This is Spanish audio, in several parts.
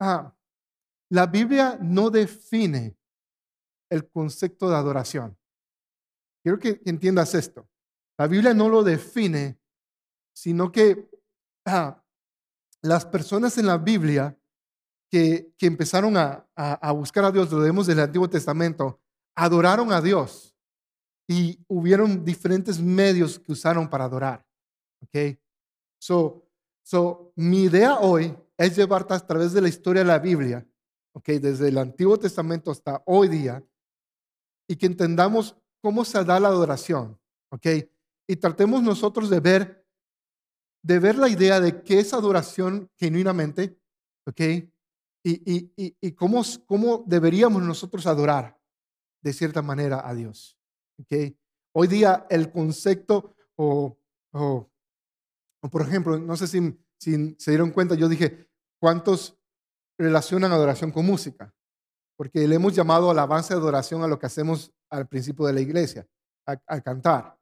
ah, la Biblia no define el concepto de adoración. Quiero que entiendas esto. La Biblia no lo define, sino que ah, las personas en la Biblia que, que empezaron a, a, buscar a Dios, lo vemos del Antiguo Testamento, adoraron a Dios y hubieron diferentes medios que usaron para adorar. ¿Ok? So, so, mi idea hoy es llevarte a través de la historia de la Biblia, ¿ok? Desde el Antiguo Testamento hasta hoy día, y que entendamos cómo se da la adoración, ¿ok? Y tratemos nosotros de ver, de ver la idea de qué es adoración genuinamente, ¿ok? Y, y, y, cómo, cómo deberíamos nosotros adorar de cierta manera a Dios, ¿ok? Hoy día el concepto o, o, o por ejemplo, no sé si, si se dieron cuenta, yo dije, ¿cuántos relacionan adoración con música? porque le hemos llamado alabanza y adoración a lo que hacemos al principio de la iglesia, a, cantar.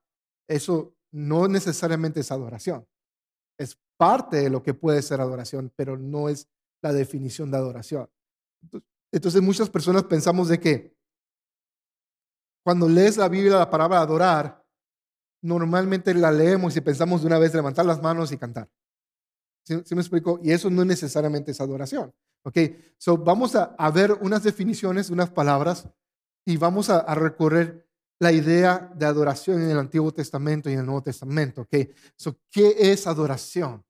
Eso no necesariamente es adoración. Es parte de lo que puede ser adoración, pero no es la definición de adoración. Entonces muchas personas pensamos de que cuando lees la Biblia la palabra adorar, normalmente la leemos y pensamos de una vez levantar las manos y cantar. ¿Sí, me explico? Y eso no necesariamente es adoración. Ok, so vamos a, ver unas definiciones, unas palabras, y vamos a, recorrer la idea de adoración en el Antiguo Testamento y en el Nuevo Testamento. Ok, so ¿qué es adoración?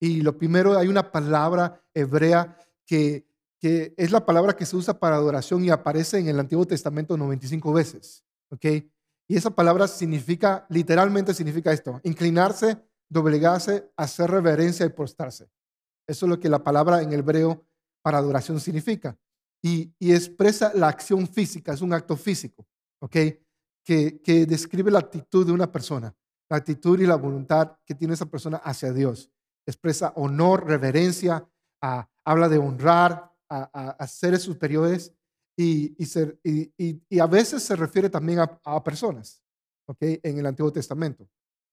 Y lo primero, hay una palabra hebrea que, que es la palabra que se usa para adoración y aparece en el Antiguo Testamento 95 veces. Ok, y esa palabra significa, literalmente significa esto, inclinarse, doblegarse, hacer reverencia y postrarse. Eso es lo que la palabra en hebreo para adoración significa. Y, expresa la acción física, es un acto físico, ¿ok? Que, describe la actitud de una persona, la actitud y la voluntad que tiene esa persona hacia Dios. Expresa honor, reverencia, habla de honrar a, seres superiores y, y, a veces se refiere también a, personas, ¿ok? En el Antiguo Testamento,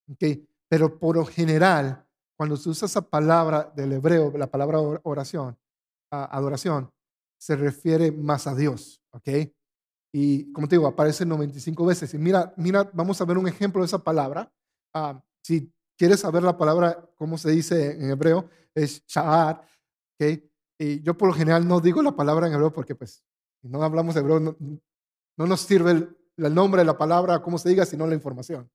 ¿ok? Pero por lo general, cuando se usa esa palabra del hebreo, la palabra oración, adoración se refiere más a Dios, ¿ok? Y como te digo, aparece 95 veces. Y mira, mira, vamos a ver un ejemplo de esa palabra. Ah, si quieres saber la palabra, cómo se dice en hebreo, es sha'ar, ¿ok? Y yo por lo general no digo la palabra en hebreo porque pues si no hablamos hebreo, no, no nos sirve el, el, nombre de la palabra, cómo se diga, sino la información.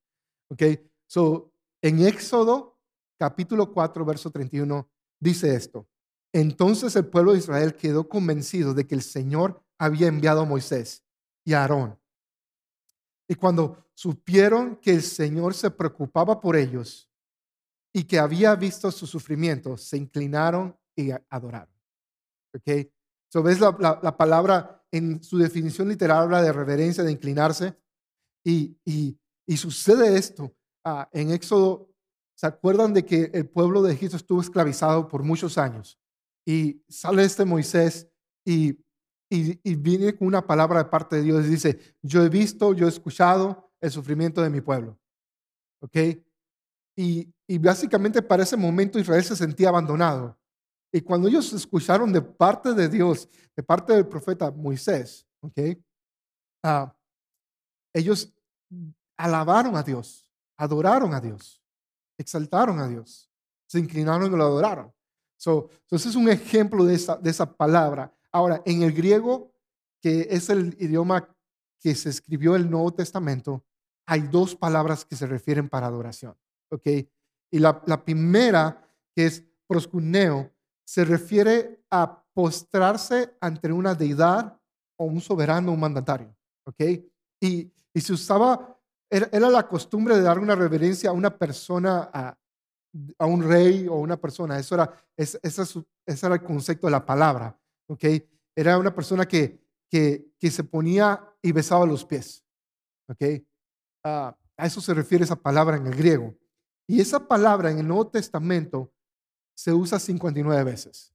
¿Ok? So, en Éxodo capítulo 4, verso 31, dice esto. Entonces el pueblo de Israel quedó convencido de que el Señor había enviado a Moisés y a Aarón. Y cuando supieron que el Señor se preocupaba por ellos y que había visto su sufrimiento, se inclinaron y adoraron. ¿Ok? So, ¿Ves la, palabra en su definición literal habla de reverencia, de inclinarse? Y, y, sucede esto. Ah, en Éxodo, ¿se acuerdan de que el pueblo de Egipto estuvo esclavizado por muchos años? Y sale este Moisés y, y, viene con una palabra de parte de Dios y dice, yo he visto, yo he escuchado el sufrimiento de mi pueblo. ¿Ok? Y, y básicamente para ese momento Israel se sentía abandonado. Y cuando ellos escucharon de parte de Dios, de parte del profeta Moisés, ¿ok? Ah, ellos alabaron a Dios, adoraron a Dios, exaltaron a Dios, se inclinaron y lo adoraron. So, entonces es un ejemplo de esa, palabra. Ahora, en el griego, que es el idioma que se escribió el Nuevo Testamento, hay dos palabras que se refieren para adoración. ¿ok? Y la, la primera, que es proscuneo, se refiere a postrarse ante una deidad o un soberano, un mandatario. ¿ok? Y, y se usaba, era, era, la costumbre de dar una reverencia a una persona, a, a un rey o una persona. Eso era, ese, era el concepto de la palabra. ¿ok? Era una persona que, que, que se ponía y besaba los pies. ¿ok? Ah, a eso se refiere esa palabra en el griego. Y esa palabra en el Nuevo Testamento se usa 59 veces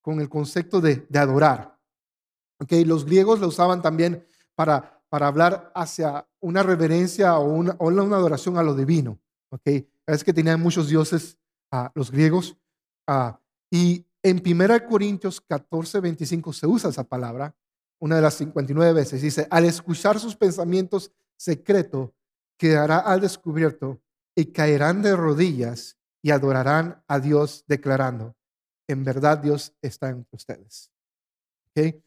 con el concepto de, de adorar. ¿ok? Los griegos lo usaban también para, para hablar hacia una reverencia o una, o una adoración a lo divino. ¿ok? Es que tenían muchos dioses, uh, los griegos, uh, y, en 1 Corintios 14, 25 se usa esa palabra, una de las 59 veces. Dice, al escuchar sus pensamientos secretos, quedará al descubierto y caerán de rodillas y adorarán a Dios declarando, en verdad Dios está entre ustedes. ¿Okay?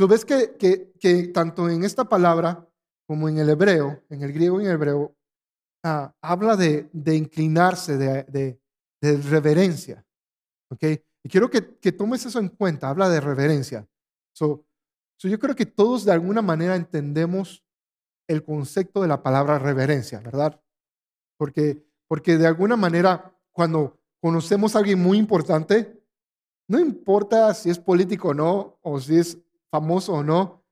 Tú ves que, que, tanto en esta palabra como en el hebreo, en el griego y en el hebreo, ah, habla de, de inclinarse, de, de, de, reverencia. ¿okay? Y quiero que, que, tomes eso en cuenta, habla de reverencia. So, so yo creo que todos de alguna manera entendemos el concepto de la palabra reverencia, ¿verdad? Porque, porque de alguna manera, cuando conocemos a alguien muy importante, no importa si es político o no, o si es famoso o no,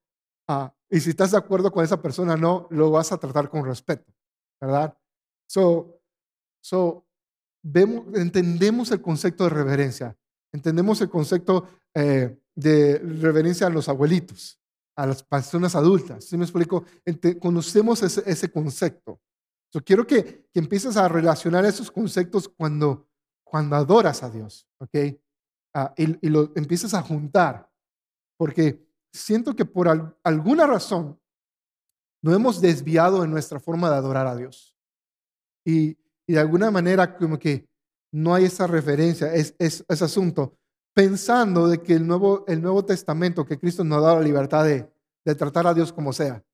ah, y si estás de acuerdo con esa persona o no, lo vas a tratar con respeto, ¿verdad? So, so vemos, entendemos el concepto de reverencia, entendemos el concepto eh, de reverencia a los abuelitos, a las personas adultas. ¿Sí me explico? conocemos ese, ese concepto. Yo quiero que, que, empieces a relacionar esos conceptos cuando, cuando adoras a Dios, ¿ok? Ah, y, y, lo empiezas a juntar, porque siento que por alguna razón no hemos desviado en nuestra forma de adorar a Dios. Y, de alguna manera como que no hay esa referencia, es, es, ese asunto, pensando de que el Nuevo, el Nuevo Testamento, que Cristo nos ha dado la libertad de, de tratar a Dios como sea.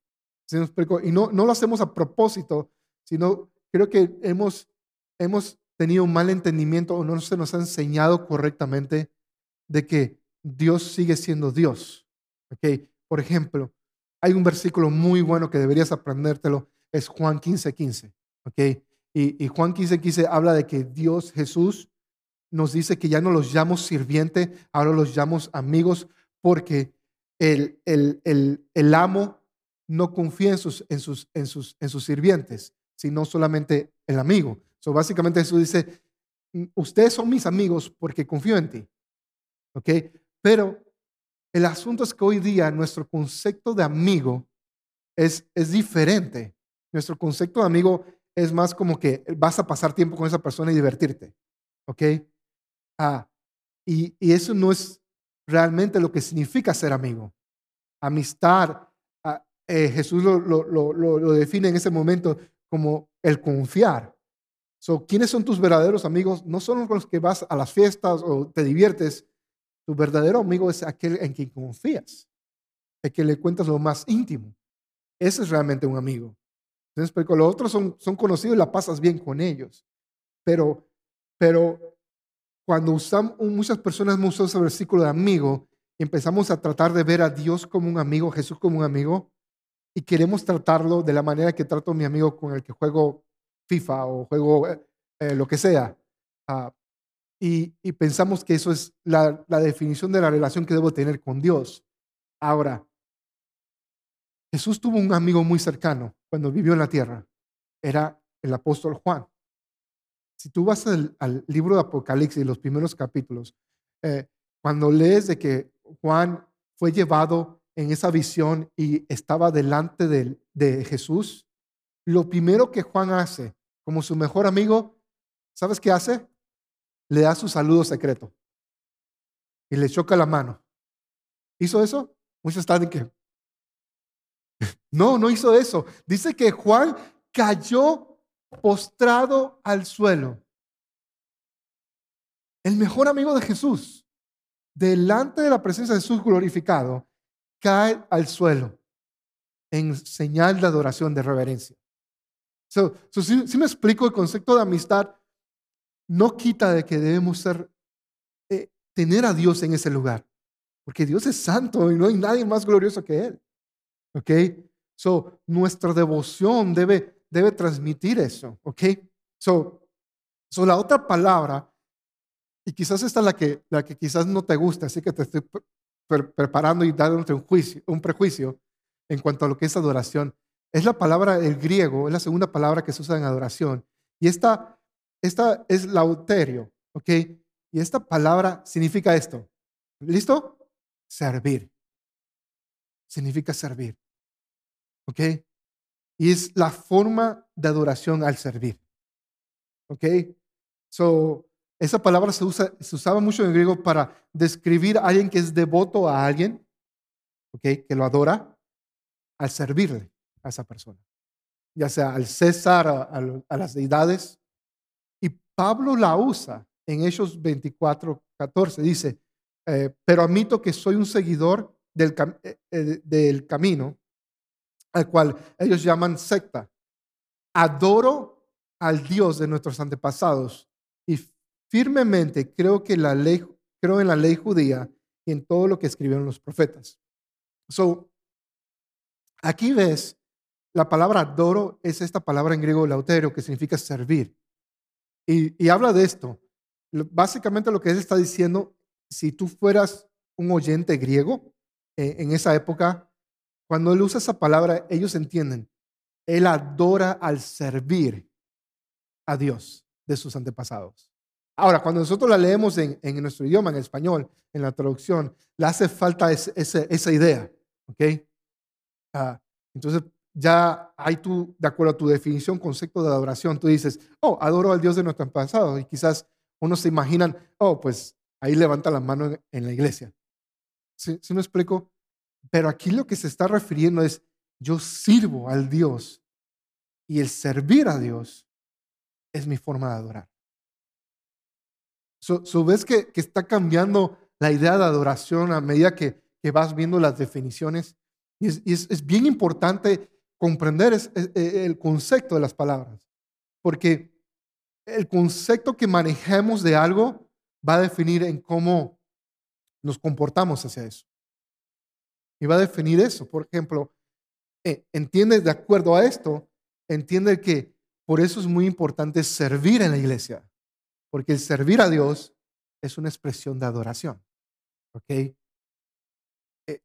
¿Sí Y no, no lo hacemos a propósito, sino creo que hemos, hemos tenido un mal entendimiento o no se nos ha enseñado correctamente de que Dios sigue siendo Dios Okay. Por ejemplo, hay un versículo muy bueno que deberías aprendértelo, es Juan 15, 15. Okay. Y, Juan 15, 15 habla de que Dios, Jesús, nos dice que ya no los llamamos sirviente, ahora los llamamos amigos, porque el, el, el, el amo no confía en sus, en, sus, en, sus, en sus sirvientes, sino solamente el amigo. So, básicamente Jesús dice, ustedes son mis amigos porque confío en ti. ¿Ok? Pero el asunto es que hoy día nuestro concepto de amigo es, es diferente. Nuestro concepto de amigo es más como que vas a pasar tiempo con esa persona y divertirte. ¿Ok? Ah, y, y eso no es realmente lo que significa ser amigo. Amistad, ah, eh, Jesús lo, lo, lo, define en ese momento como el confiar. So, ¿Quiénes son tus verdaderos amigos? No son los que vas a las fiestas o te diviertes, tu verdadero amigo es aquel en quien confías, el que le cuentas lo más íntimo. Ese es realmente un amigo. Entonces, porque los otros son, son conocidos y la pasas bien con ellos. Pero, pero cuando usamos, muchas personas usado ese versículo de amigo y empezamos a tratar de ver a Dios como un amigo, Jesús como un amigo, y queremos tratarlo de la manera que trato a mi amigo con el que juego FIFA o juego eh, eh, lo que sea. Uh, y, pensamos que eso es la, definición de la relación que debo tener con Dios. Ahora, Jesús tuvo un amigo muy cercano cuando vivió en la tierra. Era el apóstol Juan. Si tú vas al, libro de Apocalipsis, los primeros capítulos, eh, cuando lees de que Juan fue llevado en esa visión y estaba delante de, de Jesús, lo primero que Juan hace como su mejor amigo, ¿sabes qué hace? Le da su saludo secreto y le choca la mano. ¿Hizo eso? Muchos están en que... No, no hizo eso. Dice que Juan cayó postrado al suelo. El mejor amigo de Jesús, delante de la presencia de Jesús glorificado, cae al suelo en señal de adoración, de reverencia. si me explico el concepto de amistad, no quita de que debemos ser, eh, tener a Dios en ese lugar, porque Dios es santo y no hay nadie más glorioso que Él. ¿Ok? So, nuestra devoción debe, debe transmitir eso. ¿Ok? So, so, la otra palabra, y quizás esta es la que, la que quizás no te gusta, así que te estoy preparando y dándote un, juicio, un prejuicio en cuanto a lo que es adoración. Es la palabra, el griego, es la segunda palabra que se usa en adoración. Y esta esta es lauterio, ¿ok? Y esta palabra significa esto. ¿Listo? Servir. Significa servir. ¿Ok? Y es la forma de adoración al servir. ¿Ok? So, esa palabra se, usa, se usaba mucho en griego para describir a alguien que es devoto a alguien, ¿okay? que lo adora, al servirle a esa persona, ya sea al César, a, las deidades. Pablo la usa en Hechos 24, 14. Dice, eh, pero admito que soy un seguidor del, eh, del camino al cual ellos llaman secta. Adoro al Dios de nuestros antepasados y firmemente creo que la ley, creo en la ley judía y en todo lo que escribieron los profetas. So, aquí ves, la palabra adoro es esta palabra en griego lautero que significa servir. Y, habla de esto. Básicamente lo que él está diciendo, si tú fueras un oyente griego eh, en esa época, cuando él usa esa palabra, ellos entienden. Él adora al servir a Dios de sus antepasados. Ahora, cuando nosotros la leemos en, nuestro idioma, en español, en la traducción, le hace falta esa idea. ¿Ok? Ah, entonces, ya hay tú, de acuerdo a tu definición, concepto de adoración, tú dices, oh, adoro al Dios de nuestro pasado. Y quizás uno se imaginan, oh, pues ahí levanta la mano en, la iglesia. ¿Sí, ¿Sí me explico? Pero aquí lo que se está refiriendo es, yo sirvo al Dios y el servir a Dios es mi forma de adorar. So, ves que, está cambiando la idea de adoración a medida que, vas viendo las definiciones. Y es, bien importante comprender e, el concepto de las palabras, porque el concepto que manejemos de algo va a definir en cómo nos comportamos hacia eso. Y va a definir eso. Por ejemplo, eh, entiende de acuerdo a esto, entiende que por eso es muy importante servir en la iglesia, porque el servir a Dios es una expresión de adoración. ¿Ok? E,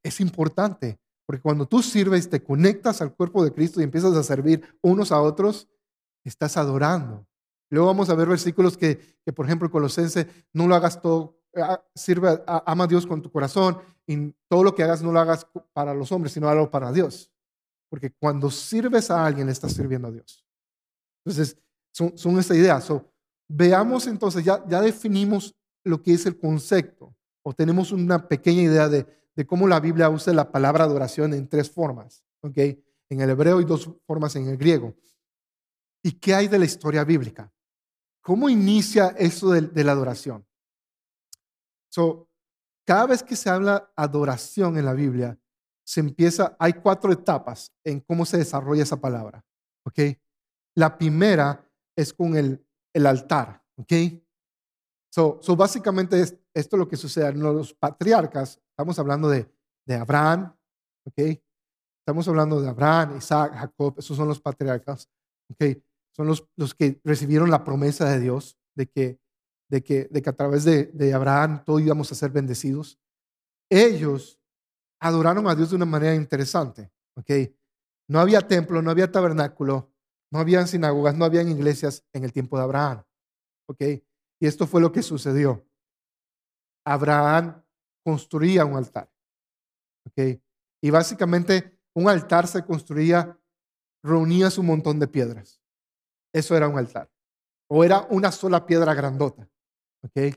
es importante, porque cuando tú sirves, te conectas al cuerpo de Cristo y empiezas a servir unos a otros, estás adorando. Luego vamos a ver versículos que, que por ejemplo, Colosense, no lo hagas todo, ah, sirve, ama a Dios con tu corazón y todo lo que hagas no lo hagas para los hombres, sino algo para Dios. Porque cuando sirves a alguien, le estás sirviendo a Dios. Entonces, son, son esta idea. veamos entonces, ya, ya definimos lo que es el concepto, o tenemos una pequeña idea de, de cómo la Biblia usa la palabra adoración en tres formas. ¿okay? En el hebreo y dos formas en el griego. ¿Y qué hay de la historia bíblica? ¿Cómo inicia eso de, la adoración? So, cada vez que se habla adoración en la Biblia, se empieza, hay cuatro etapas en cómo se desarrolla esa palabra. ¿Ok? La primera es con el, altar. ¿Ok? So, so básicamente es, esto es lo que sucede. Los patriarcas, estamos hablando de, de Abraham, ¿ok? Estamos hablando de Abraham, Isaac, Jacob, esos son los patriarcas, ¿ok? Son los, los que recibieron la promesa de Dios de que, de que, de que a través de, de Abraham todos íbamos a ser bendecidos. Ellos adoraron a Dios de una manera interesante, ¿ok? No había templo, no había tabernáculo, no habían sinagogas, no habían iglesias en el tiempo de Abraham, ¿ok? Y esto fue lo que sucedió. Abraham construía un altar. ¿ok? Y básicamente un altar se construía, reunía un montón de piedras. Eso era un altar. O era una sola piedra grandota. ¿ok?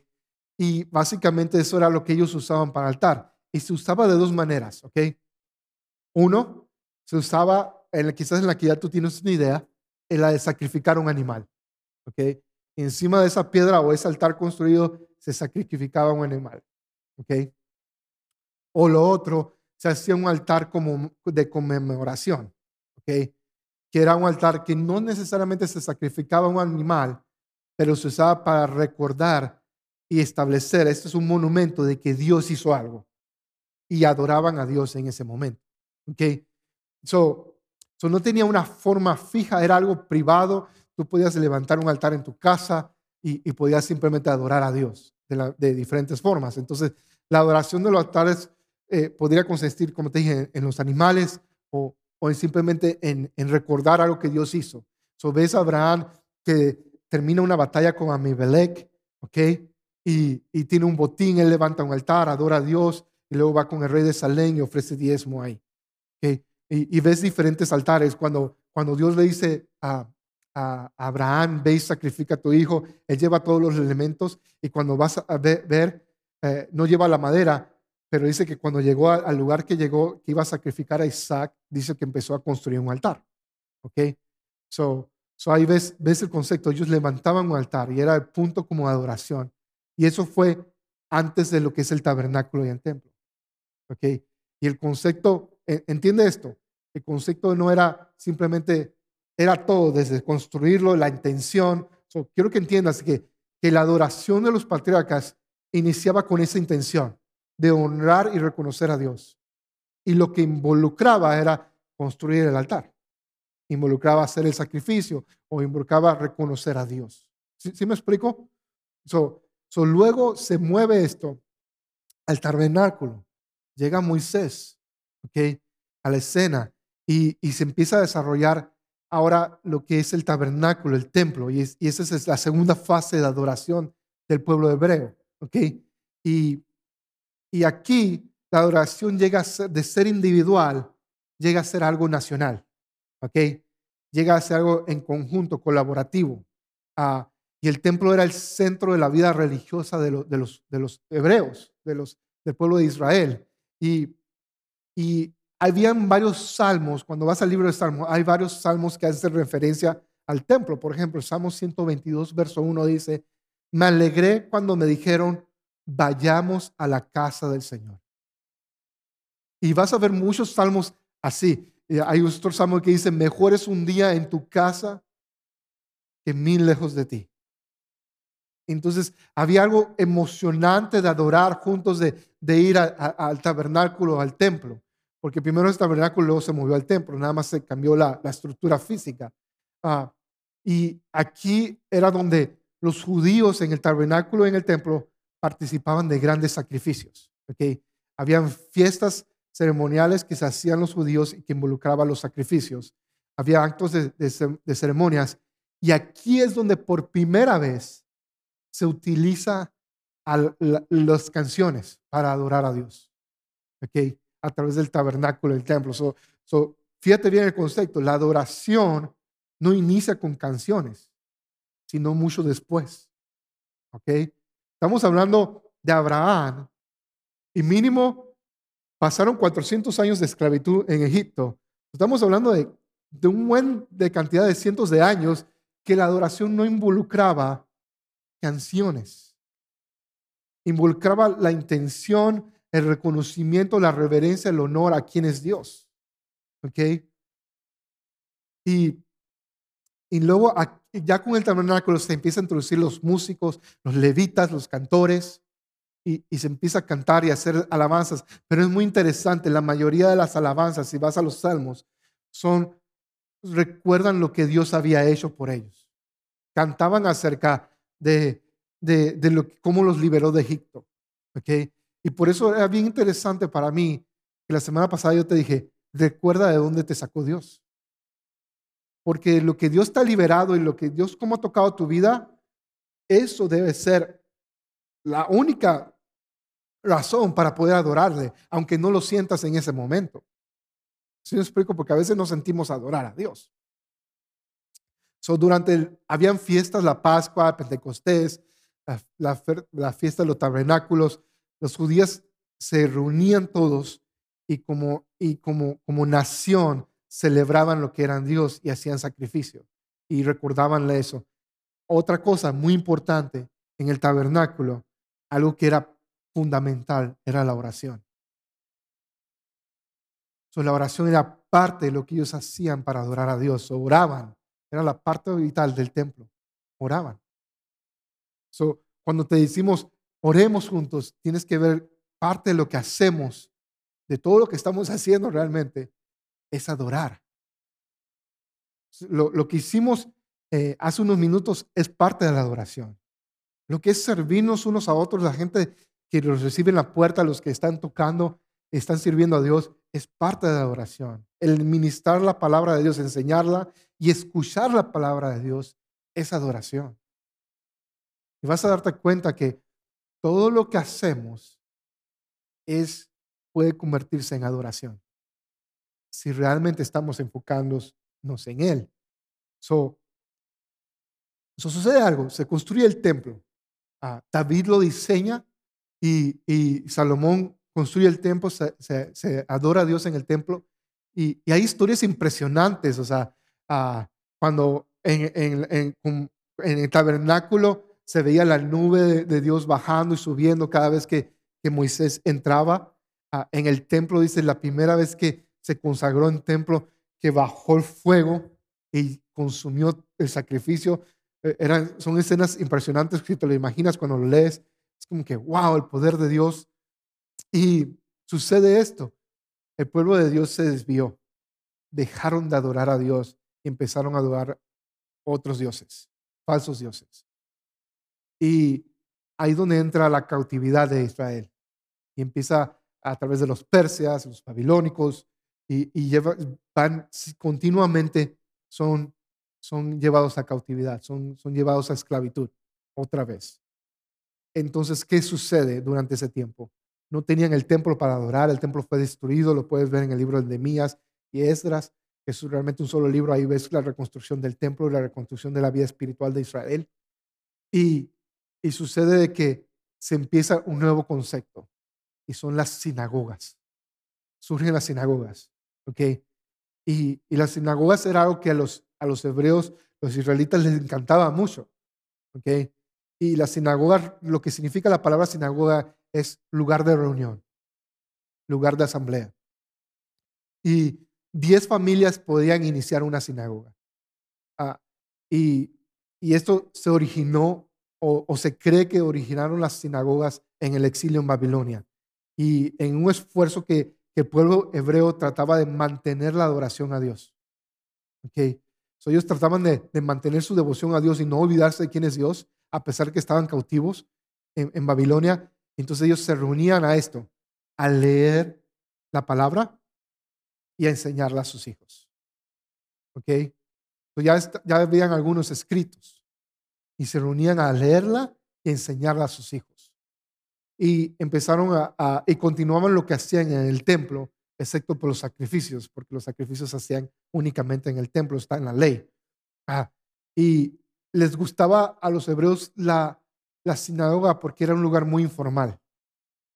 Y básicamente eso era lo que ellos usaban para altar. Y se usaba de dos maneras. ¿ok? Uno, se usaba, quizás en la que ya tú tienes una idea, en la de sacrificar un animal. ¿ok? encima de esa piedra o ese altar construido se sacrificaba un animal. O lo otro, se hacía un altar de conmemoración. Que era un altar que no necesariamente se sacrificaba un animal, pero se usaba para recordar y establecer, este es un monumento de que Dios hizo algo. Y adoraban a Dios en ese momento. ¿Ok? So, so no tenía una forma fija, era algo privado Tú podías levantar un altar en tu casa y, podías simplemente adorar a Dios de, diferentes formas. Entonces, la adoración de los altares eh, podría consistir, como te dije, en, los animales o, simplemente en, recordar algo que Dios hizo. So, ves a Abraham que termina una batalla con Amibelec, ¿ok? Y, tiene un botín, él levanta un altar, adora a Dios, y luego va con el rey de Salem y ofrece diezmo ahí. ¿okay? Y, ves diferentes altares. Cuando, cuando Dios le dice a, a Abraham, ve y sacrifica a tu hijo, él lleva todos los elementos y cuando vas a ver, eh, no lleva la madera, pero dice que cuando llegó al lugar que llegó, que iba a sacrificar a Isaac, dice que empezó a construir un altar. ¿Ok? So, so ahí ves, ves el concepto, ellos levantaban un altar y era el punto como adoración. Y eso fue antes de lo que es el tabernáculo y el templo. ¿Ok? Y el concepto, entiende esto, el concepto no era simplemente, era todo, desde construirlo, la intención. quiero que entiendas que, que la adoración de los patriarcas iniciaba con esa intención de honrar y reconocer a Dios. Y lo que involucraba era construir el altar. Involucraba hacer el sacrificio o involucraba reconocer a Dios. ¿Sí, me explico? So, luego se mueve esto al tabernáculo. Llega Moisés, ¿ok? A la escena y, se empieza a desarrollar ahora lo que es el tabernáculo, el templo, y, y esa es la segunda fase de adoración del pueblo hebreo, ¿ok? Y, y aquí la adoración llega de ser individual, llega a ser algo nacional, ¿ok? Llega a ser algo en conjunto, colaborativo. Ah, y el templo era el centro de la vida religiosa de, los, de, los, de los hebreos, de los, del pueblo de Israel. Y, y habían varios salmos, cuando vas al libro de Salmos, hay varios salmos que hacen referencia al templo. Por ejemplo, el Salmo 122, verso 1 dice, me alegré cuando me dijeron, vayamos a la casa del Señor. Y vas a ver muchos salmos así. Eh, hay otro salmo que dice, mejor es un día en tu casa que mil lejos de ti. Entonces, había algo emocionante de adorar juntos, de, ir al tabernáculo, al templo porque primero el tabernáculo luego se movió al templo, nada más se cambió la, estructura física. Ah, y aquí era donde los judíos en el tabernáculo en el templo participaban de grandes sacrificios. ¿okay? Habían fiestas ceremoniales que se hacían los judíos y que involucraban los sacrificios. Había actos de, ceremonias. Y aquí es donde por primera vez se utiliza las canciones para adorar a Dios. ¿okay? a través del tabernáculo, del templo. So, fíjate bien el concepto, la adoración no inicia con canciones, sino mucho después. ¿Ok? Estamos hablando de Abraham y mínimo pasaron 400 años de esclavitud en Egipto. Estamos hablando de, de un buen de cantidad de cientos de años que la adoración no involucraba canciones. Involucraba la intención el reconocimiento, la reverencia, el honor a quien es Dios. ¿Ok? Y, y luego ya con el tabernáculo se empieza a introducir los músicos, los levitas, los cantores, y, y, se empieza a cantar y a hacer alabanzas. Pero es muy interesante, la mayoría de las alabanzas, si vas a los salmos, son, recuerdan lo que Dios había hecho por ellos. Cantaban acerca de, de, de lo, cómo los liberó de Egipto. ¿okay? Y por eso era bien interesante para mí que la semana pasada yo te dije, recuerda de dónde te sacó Dios. Porque lo que Dios te ha liberado y lo que Dios cómo ha tocado tu vida, eso debe ser la única razón para poder adorarle, aunque no lo sientas en ese momento. ¿Sí me explico? Porque a veces no sentimos adorar a Dios. So, durante el, habían fiestas, la Pascua, Pentecostés, la, la fiesta de los tabernáculos, los judíos se reunían todos y como, y como, como nación celebraban lo que eran Dios y hacían sacrificio y recordaban eso. Otra cosa muy importante en el tabernáculo, algo que era fundamental, era la oración. la oración era parte de lo que ellos hacían para adorar a Dios. oraban, era la parte vital del templo. Oraban. cuando te decimos oremos juntos, tienes que ver parte de lo que hacemos, de todo lo que estamos haciendo realmente, es adorar. Lo, que hicimos eh, hace unos minutos es parte de la adoración. Lo que es servirnos unos a otros, la gente que los recibe en la puerta, los que están tocando, están sirviendo a Dios, es parte de la adoración. El ministrar la palabra de Dios, enseñarla y escuchar la palabra de Dios es adoración. Y vas a darte cuenta que todo lo que hacemos es, puede convertirse en adoración si realmente estamos enfocándonos en Él. So, Eso sucede algo, se construye el templo. Ah, David lo diseña y, y, Salomón construye el templo, se, adora a Dios en el templo. Y, hay historias impresionantes, o sea, ah, cuando en, el tabernáculo se veía la nube de, Dios bajando y subiendo cada vez que, que Moisés entraba. Ah, en el templo, dice, la primera vez que se consagró en templo, que bajó el fuego y consumió el sacrificio. Eh, eran, son escenas impresionantes si te lo imaginas cuando lo lees. Es como que, wow, el poder de Dios. Y sucede esto. El pueblo de Dios se desvió. Dejaron de adorar a Dios y empezaron a adorar otros dioses, falsos dioses. Y ahí donde entra la cautividad de Israel. Y empieza a través de los persias, los babilónicos, y, y van continuamente son, son llevados a cautividad, son, son llevados a esclavitud otra vez. Entonces, ¿qué sucede durante ese tiempo? No tenían el templo para adorar, el templo fue destruido, lo puedes ver en el libro de Nehemías y Esdras, que es realmente un solo libro, ahí ves la reconstrucción del templo y la reconstrucción de la vida espiritual de Israel. Y, y sucede de que se empieza un nuevo concepto, y son las sinagogas. Surgen las sinagogas, ¿ok? Y, las sinagogas era algo que a los, a los hebreos, los israelitas les encantaba mucho. ¿ok? Y la sinagoga, lo que significa la palabra sinagoga es lugar de reunión, lugar de asamblea. Y diez familias podían iniciar una sinagoga. Ah, y, y, esto se originó o, o, se cree que originaron las sinagogas en el exilio en Babilonia. Y en un esfuerzo que que el pueblo hebreo trataba de mantener la adoración a Dios. Okay. ellos trataban de, mantener su devoción a Dios y no olvidarse de quién es Dios, a pesar que estaban cautivos en, Babilonia. Entonces ellos se reunían a esto, a leer la palabra y a enseñarla a sus hijos. ¿Ok? ya, ya habían algunos escritos y se reunían a leerla y enseñarla a sus hijos y empezaron a, y continuaban lo que hacían en el templo, excepto por los sacrificios, porque los sacrificios se hacían únicamente en el templo, está en la ley. Ah, y les gustaba a los hebreos la, la sinagoga porque era un lugar muy informal.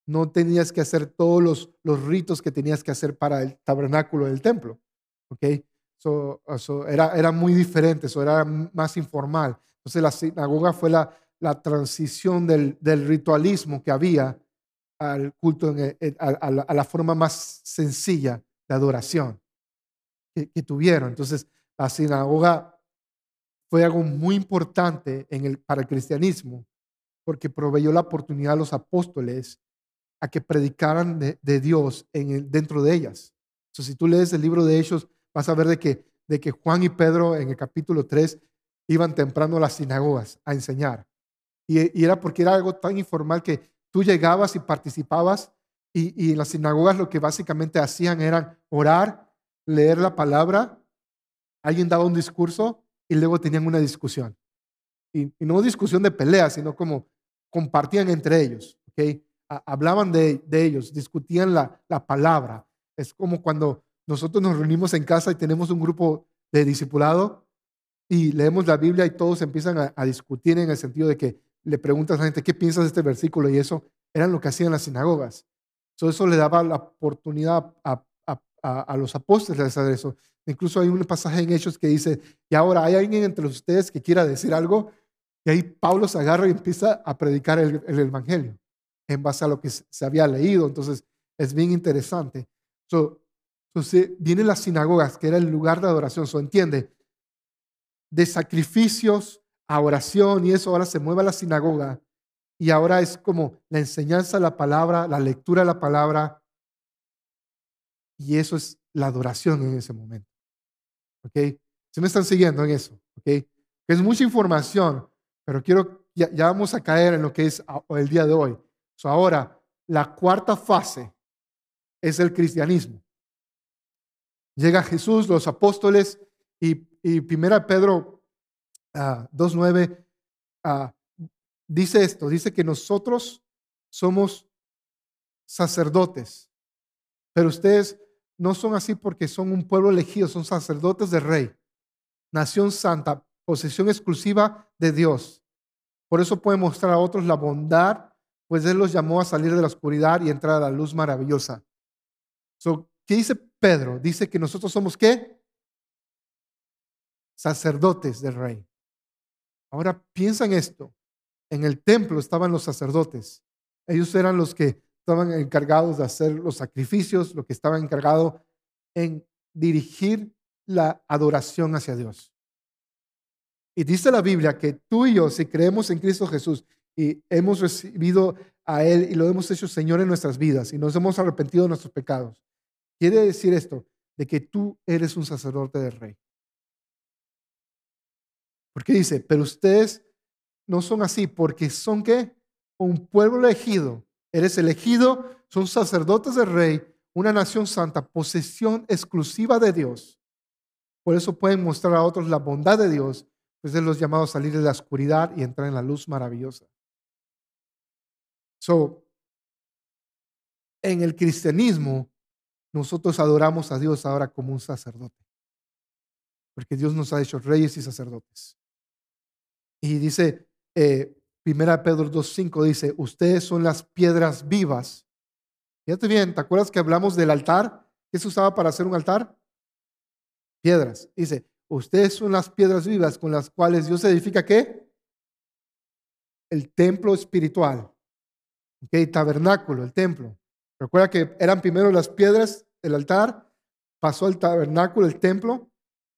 No tenías que hacer todos los, los ritos que tenías que hacer para el tabernáculo del templo. ¿Ok? So, era, era muy diferente, eso era más informal. Entonces la sinagoga fue la, la transición del, ritualismo que había al culto, a, la, forma más sencilla de adoración que, tuvieron. Entonces, la sinagoga fue algo muy importante en el, para el cristianismo porque proveyó la oportunidad a los apóstoles a que predicaran de, Dios en dentro de ellas. Entonces, si tú lees el libro de Hechos, vas a ver de que, de que Juan y Pedro en el capítulo 3 iban temprano a las sinagogas a enseñar. Y, era porque era algo tan informal que tú llegabas y participabas y, en las sinagogas lo que básicamente hacían era orar, leer la palabra, alguien daba un discurso y luego tenían una discusión. Y, no discusión de pelea, sino como compartían entre ellos, ¿okay? hablaban de, ellos, discutían la, palabra. Es como cuando nosotros nos reunimos en casa y tenemos un grupo de discipulado y leemos la Biblia y todos empiezan a discutir en el sentido de que le preguntas a la gente, ¿qué piensas de este versículo? Y eso eran lo que hacían las sinagogas. eso le daba la oportunidad a, los apóstoles de hacer eso. Incluso hay un pasaje en Hechos que dice, y ahora hay alguien entre ustedes que quiera decir algo, y ahí Pablo se agarra y empieza a predicar el, Evangelio en base a lo que se había leído. Entonces, es bien interesante. entonces, vienen las sinagogas, que era el lugar de adoración. ¿Se entiende? De sacrificios, a oración y eso ahora se mueve a la sinagoga y ahora es como la enseñanza de la palabra, la lectura de la palabra y eso es la adoración en ese momento. ¿Ok? ¿Se me están siguiendo en eso? ¿Ok? Es mucha información, pero quiero, ya, vamos a caer en lo que es el día de hoy. ahora, la cuarta fase es el cristianismo. Llega Jesús, los apóstoles y, y primera Pedro 2.9 ah, dice esto, dice que nosotros somos sacerdotes, pero ustedes no son así porque son un pueblo elegido, son sacerdotes del rey, nación santa, posesión exclusiva de Dios. Por eso puede mostrar a otros la bondad, pues Él los llamó a salir de la oscuridad y entrar a la luz maravillosa. So, ¿Qué dice Pedro? Dice que nosotros somos qué? Sacerdotes del rey. Ahora piensa en esto. En el templo estaban los sacerdotes. Ellos eran los que estaban encargados de hacer los sacrificios, lo que estaban encargados en dirigir la adoración hacia Dios. Y dice la Biblia que tú y yo, si creemos en Cristo Jesús y hemos recibido a Él y lo hemos hecho Señor en nuestras vidas y nos hemos arrepentido de nuestros pecados, quiere decir esto, de que tú eres un sacerdote del rey. Porque dice, pero ustedes no son así, porque son qué? Un pueblo elegido. Eres elegido, son sacerdotes del rey, una nación santa, posesión exclusiva de Dios. Por eso pueden mostrar a otros la bondad de Dios pues de los llamados a salir de la oscuridad y entrar en la luz maravillosa. So, en el cristianismo, nosotros adoramos a Dios ahora como un sacerdote, porque Dios nos ha hecho reyes y sacerdotes. Y dice, eh, Primera Pedro 2.5 dice, ustedes son las piedras vivas. Fíjate bien, ¿te acuerdas que hablamos del altar? ¿Qué se usaba para hacer un altar? Piedras. Dice, Ustedes son las piedras vivas con las cuales Dios edifica qué? El templo espiritual. ¿Ok? Tabernáculo, el templo. Recuerda que eran primero las piedras, el altar, pasó el tabernáculo, el templo,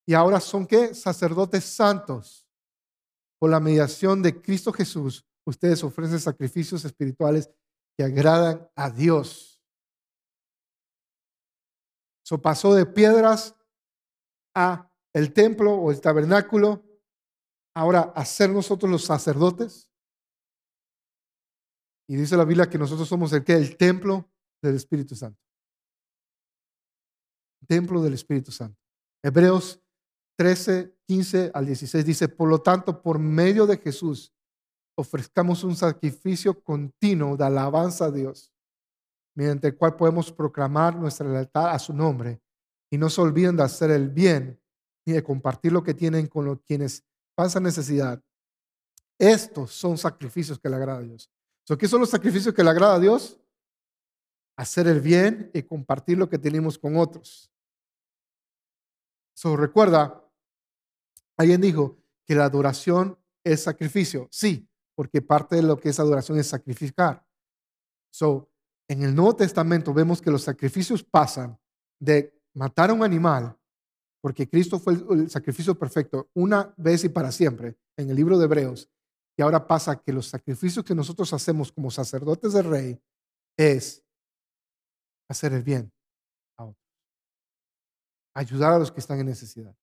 y ahora son qué? Sacerdotes santos. Por la mediación de Cristo Jesús, ustedes ofrecen sacrificios espirituales que agradan a Dios. Eso pasó de piedras a el templo o el tabernáculo, ahora hacer nosotros los sacerdotes. Y dice la Biblia que nosotros somos el que el templo del Espíritu Santo. Templo del Espíritu Santo. Hebreos 13, 15 al 16 dice, por lo tanto, por medio de Jesús, ofrezcamos un sacrificio continuo de alabanza a Dios, mediante el cual podemos proclamar nuestra lealtad a su nombre y no se olviden de hacer el bien y de compartir lo que tienen con los, quienes pasan necesidad. Estos son sacrificios que le agrada a Dios. ¿Qué son los sacrificios que le agrada a Dios? Hacer el bien y compartir lo que tenemos con otros. So, recuerda, alguien dijo que la adoración es sacrificio. Sí, porque parte de lo que es adoración es sacrificar. So, en el Nuevo Testamento vemos que los sacrificios pasan de matar a un animal porque Cristo fue el, sacrificio perfecto una vez y para siempre en el libro de Hebreos. Y ahora pasa que los sacrificios que nosotros hacemos como sacerdotes del rey es hacer el bien a otros, ayudar a los que están en necesidad,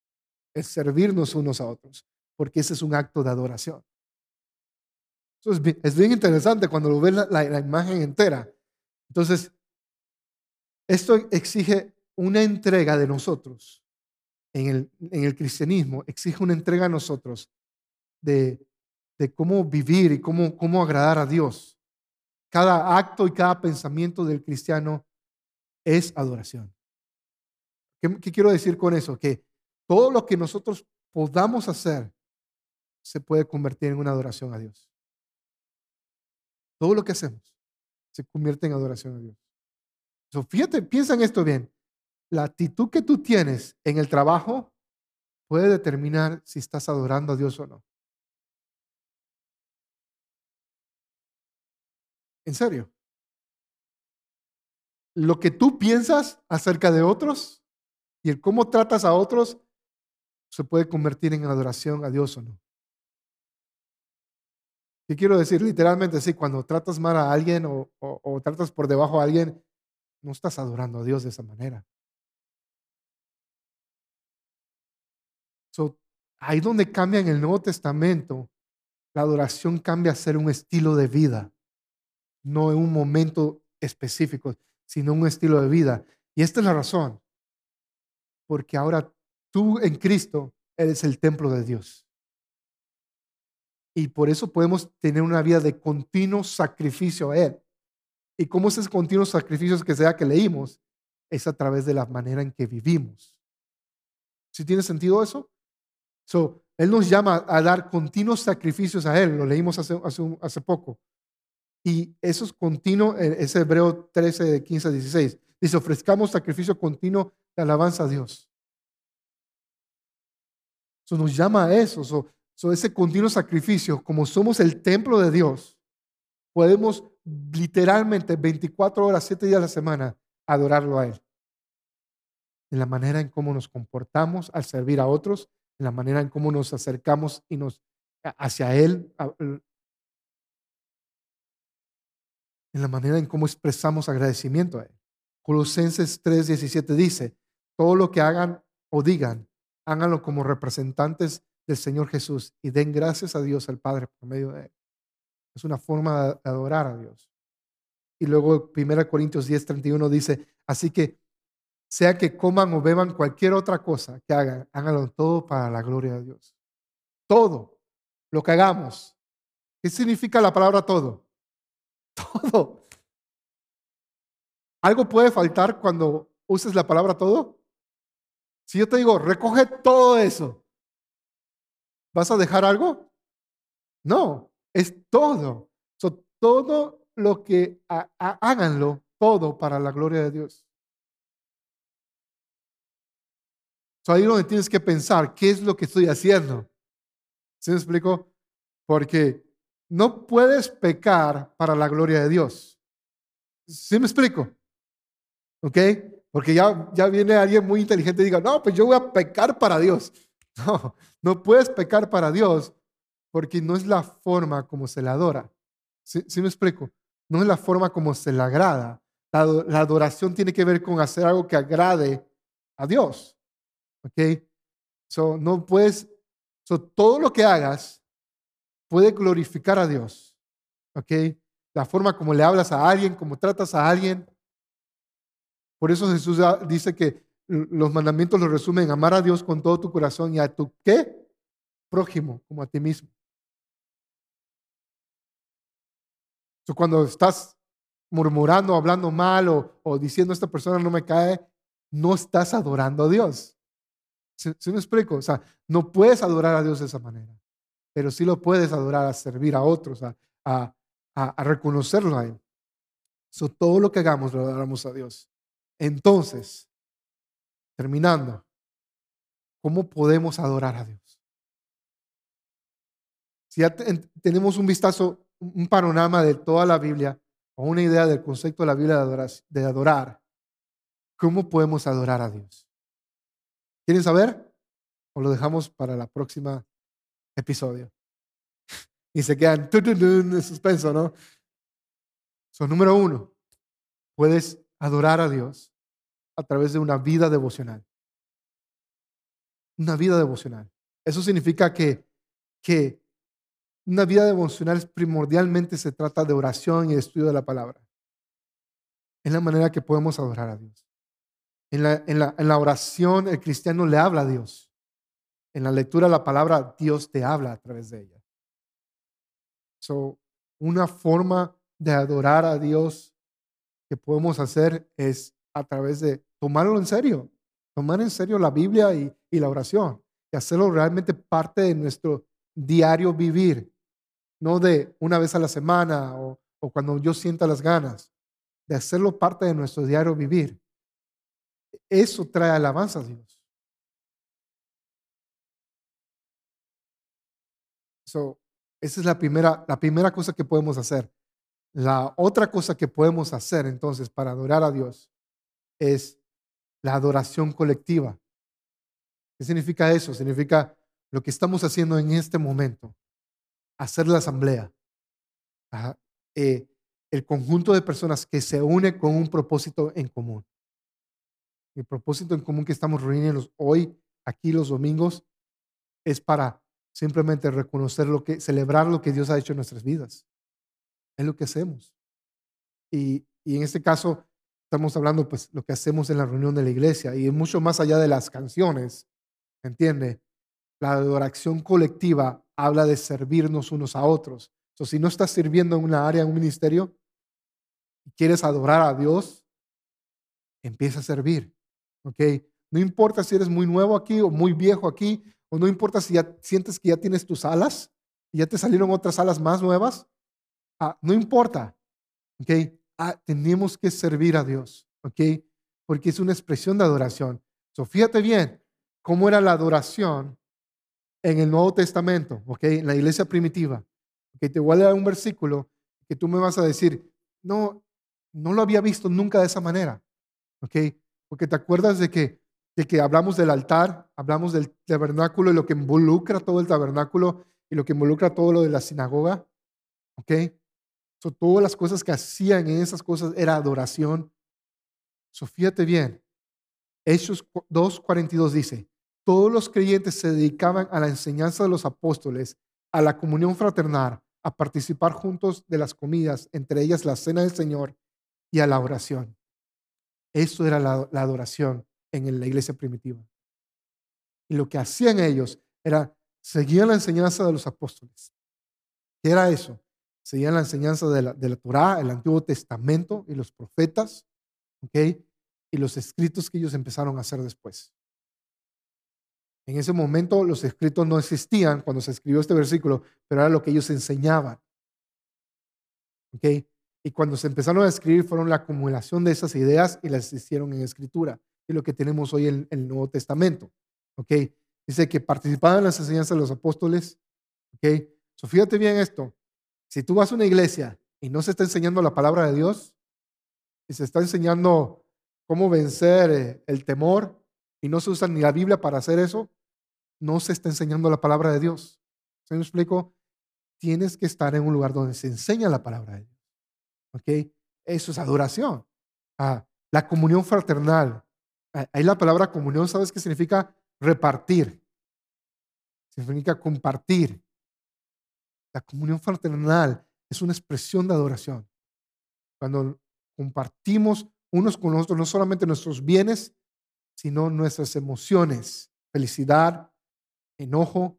es servirnos unos a otros, porque ese es un acto de adoración. Eso es bien, interesante cuando lo ves la imagen entera. Entonces, esto exige una entrega de nosotros en el, en el cristianismo exige una entrega a nosotros de, de cómo vivir y cómo, cómo agradar a Dios. Cada acto y cada pensamiento del cristiano es adoración. ¿Qué, ¿Qué, quiero decir con eso? Que todo lo que nosotros podamos hacer se puede convertir en una adoración a Dios. Todo lo que hacemos se convierte en adoración a Dios. Fíjate, piensa en esto bien la actitud que tú tienes en el trabajo puede determinar si estás adorando a Dios o no. En serio. Lo que tú piensas acerca de otros y el cómo tratas a otros se puede convertir en adoración a Dios o no. ¿Qué quiero decir? Literalmente, sí, cuando tratas mal a alguien o, tratas por debajo a alguien, no estás adorando a Dios de esa manera. ahí donde cambia en el Nuevo Testamento, la adoración cambia a ser un estilo de vida, no en un momento específico, sino un estilo de vida. Y esta es la razón, porque ahora tú en Cristo eres el templo de Dios. Y por eso podemos tener una vida de continuo sacrificio a Él. ¿Y cómo es ese continuo sacrificio que sea que leímos? Es a través de la manera en que vivimos. ¿Sí tiene sentido eso? So, Él nos llama a dar continuos sacrificios a Él, lo leímos hace, poco. Y eso es continuo, eh, Hebreo 13, de 15 a 16. Dice, ofrezcamos sacrificio continuo de alabanza a Dios. Eso nos llama a eso, so, ese continuo sacrificio, como somos el templo de Dios, podemos literalmente 24 horas, 7 días a la semana adorarlo a Él. En la manera en cómo nos comportamos al servir a otros, en la manera en cómo nos acercamos y nos hacia Él, en la manera en cómo expresamos agradecimiento a Él. Colosenses 3:17 dice, todo lo que hagan o digan, háganlo como representantes del Señor Jesús y den gracias a Dios al Padre por medio de Él. Es una forma de adorar a Dios. Y luego 1 Corintios 10:31 dice, así que sea que coman o beban cualquier otra cosa que hagan, háganlo todo para la gloria de Dios. Todo lo que hagamos. ¿Qué significa la palabra todo? Todo. ¿Algo puede faltar cuando uses la palabra todo? Si yo te digo, recoge todo eso, ¿vas a dejar algo? No, es todo. todo lo que háganlo, todo para la gloria de Dios. So, ahí es donde tienes que pensar, ¿qué es lo que estoy haciendo? ¿Sí me explico? Porque no puedes pecar para la gloria de Dios. ¿Sí me explico? ¿Ok? Porque ya, ya viene alguien muy inteligente y diga, no, pues yo voy a pecar para Dios. No, no puedes pecar para Dios porque no es la forma como se le adora. ¿Sí, me explico? No es la forma como se le agrada. La, la, adoración tiene que ver con hacer algo que agrade a Dios. ¿Ok? So, no puedes, so, todo lo que hagas puede glorificar a Dios. ¿Ok? La forma como le hablas a alguien, como tratas a alguien, por eso Jesús dice que los mandamientos los resumen amar a Dios con todo tu corazón y a tu qué? Prójimo, como a ti mismo. cuando estás murmurando, hablando mal o, diciendo esta persona no me cae, no estás adorando a Dios. ¿Sí, me explico? O sea, no puedes adorar a Dios de esa manera, pero sí lo puedes adorar a servir a otros, a reconocerlo a Él. So, todo lo que hagamos lo adoramos a Dios. Entonces, terminando, ¿cómo podemos adorar a Dios? Si ya tenemos un vistazo, un panorama de toda la Biblia o una idea del concepto de la Biblia de adorar, ¿cómo podemos adorar a Dios? ¿Quieren saber? ¿O lo dejamos para la próxima episodio? Y se quedan en suspenso, ¿no? Son número uno, puedes adorar a Dios a través de una vida devocional. Una vida devocional. Eso significa que, que una vida devocional primordialmente se trata de oración y estudio de la palabra. Es la manera que podemos adorar a Dios. En la, en la, en la oración el cristiano le habla a Dios. En la lectura de la palabra Dios te habla a través de ella. So, una forma de adorar a Dios que podemos hacer es a través de tomarlo en serio, tomar en serio la Biblia y, la oración y hacerlo realmente parte de nuestro diario vivir, no de una vez a la semana o, cuando yo sienta las ganas, de hacerlo parte de nuestro diario vivir. Eso trae alabanza a Dios. So, esa es la primera, la primera cosa que podemos hacer. La otra cosa que podemos hacer entonces para adorar a Dios es la adoración colectiva. ¿Qué significa eso? Significa lo que estamos haciendo en este momento, hacer la asamblea. Eh, el conjunto de personas que se une con un propósito en común. El propósito en común que estamos reuniendo hoy, aquí los domingos, es para simplemente reconocer lo que, celebrar lo que Dios ha hecho en nuestras vidas. Es lo que hacemos. Y, en este caso, estamos hablando pues lo que hacemos en la reunión de la iglesia y mucho más allá de las canciones, ¿entiende? La adoración colectiva habla de servirnos unos a otros. So, si no estás sirviendo en una área, en un ministerio, y quieres adorar a Dios, empieza a servir, ¿ok? No importa si eres muy nuevo aquí o muy viejo aquí o no importa si ya sientes que ya tienes tus alas y ya te salieron otras alas más nuevas, ah, no importa, ¿ok? Ah, tenemos que servir a Dios, ¿ok? Porque es una expresión de adoración. So, fíjate bien cómo era la adoración en el Nuevo Testamento, ¿ok? En la iglesia primitiva. Que te voy a dar un versículo que tú me vas a decir, no, no lo había visto nunca de esa manera, ¿ok? Porque te acuerdas de que, de que hablamos del altar, hablamos del tabernáculo y lo que involucra todo el tabernáculo y lo que involucra todo lo de la sinagoga, ¿ok? So, todas las cosas que hacían en esas cosas era adoración. So, fíjate bien, Hechos 2.42 dice, todos los creyentes se dedicaban a la enseñanza de los apóstoles, a la comunión fraternal, a participar juntos de las comidas, entre ellas la cena del Señor y a la oración. Eso era la, adoración en la iglesia primitiva. Y lo que hacían ellos era seguir la enseñanza de los apóstoles. ¿Qué era eso? Seguían la enseñanza de la, de la Torah, el Antiguo Testamento y los profetas, ¿ok? Y los escritos que ellos empezaron a hacer después. En ese momento los escritos no existían cuando se escribió este versículo, pero era lo que ellos enseñaban. ¿Okay? Y cuando se empezaron a escribir fueron la acumulación de esas ideas y las hicieron en escritura, y lo que tenemos hoy en, el Nuevo Testamento. ¿Okay? Dice que participaban en las enseñanzas de los apóstoles. ¿Okay? So, fíjate bien esto. Si tú vas a una iglesia y no se está enseñando la palabra de Dios, y se está enseñando cómo vencer eh, el temor, y no se usa ni la Biblia para hacer eso, no se está enseñando la palabra de Dios. ¿Se me explico? Tienes que estar en un lugar donde se enseña la palabra de Dios. ¿Ok? Eso es adoración. Ah, la comunión fraternal. Ah, ahí la palabra comunión, ¿sabes qué significa? Repartir. Significa compartir. La comunión fraternal es una expresión de adoración. Cuando compartimos unos con otros, no solamente nuestros bienes, sino nuestras emociones, felicidad, enojo.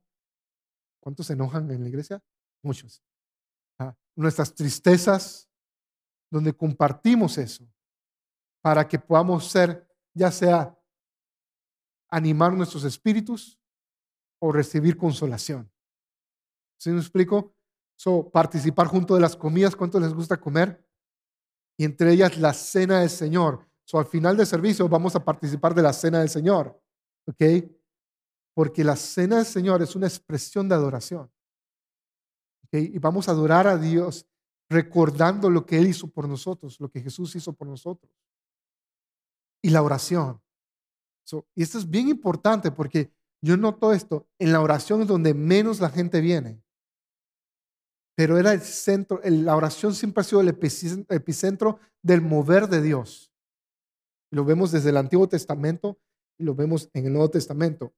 ¿Cuántos se enojan en la iglesia? Muchos. Ah, nuestras tristezas, donde compartimos eso, para que podamos ser, ya sea animar nuestros espíritus o recibir consolación. ¿Sí me explico? So, participar junto de las comidas, ¿cuánto les gusta comer? Y entre ellas la cena del Señor. So, al final del servicio vamos a participar de la cena del Señor. ¿Ok? Porque la cena del Señor es una expresión de adoración. Y vamos a adorar a Dios recordando lo que Él hizo por nosotros, lo que Jesús hizo por nosotros. Y la oración. y esto es bien importante porque yo noto esto, en la oración es donde menos la gente viene. Pero era el centro, la oración siempre ha sido el epicentro del mover de Dios. Lo vemos desde el Antiguo Testamento y lo vemos en el Nuevo Testamento.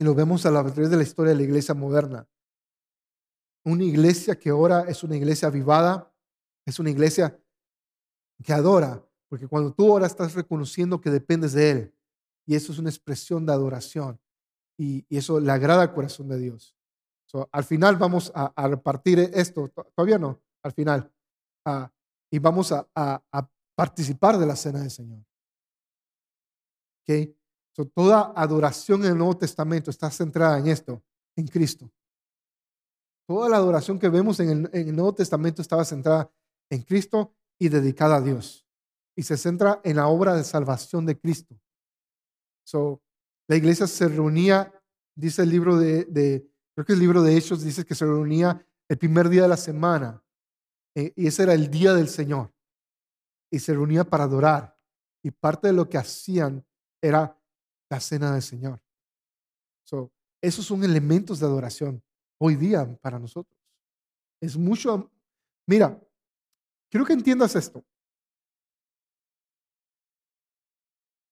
Y lo vemos a través de la historia de la iglesia moderna. Una iglesia que ora es una iglesia avivada, es una iglesia que adora, porque cuando tú oras estás reconociendo que dependes de Él. Y eso es una expresión de adoración. Y, eso le agrada al corazón de Dios. Al final vamos a, repartir esto, todavía no, al final. Ah, y vamos a, a participar de la cena del Señor. ¿Okay? toda adoración en el Nuevo Testamento está centrada en esto, en Cristo. Toda la adoración que vemos en el, Nuevo Testamento estaba centrada en Cristo y dedicada a Dios. Y se centra en la obra de salvación de Cristo. So, la iglesia se reunía, dice el libro de, creo que el libro de Hechos dice que se reunía el primer día de la semana. Eh, y ese era el día del Señor y se reunía para adorar. Y parte de lo que hacían era la cena del Señor. So, esos son elementos de adoración hoy día para nosotros. Es mucho. Mira, quiero que entiendas esto.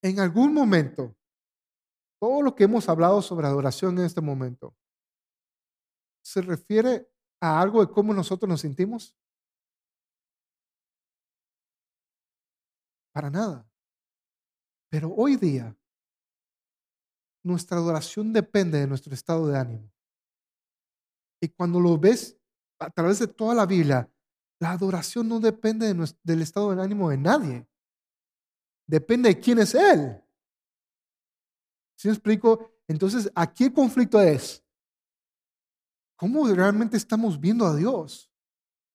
En algún momento, todo lo que hemos hablado sobre adoración en este momento, ¿se refiere a algo de cómo nosotros nos sentimos? Para nada. Pero hoy día, nuestra adoración depende de nuestro estado de ánimo. Y cuando lo ves a través de toda la Biblia, la adoración no depende del estado de ánimo de nadie. Depende de quién es Él. Si me explico? Entonces, aquí el conflicto es, ¿cómo realmente estamos viendo a Dios?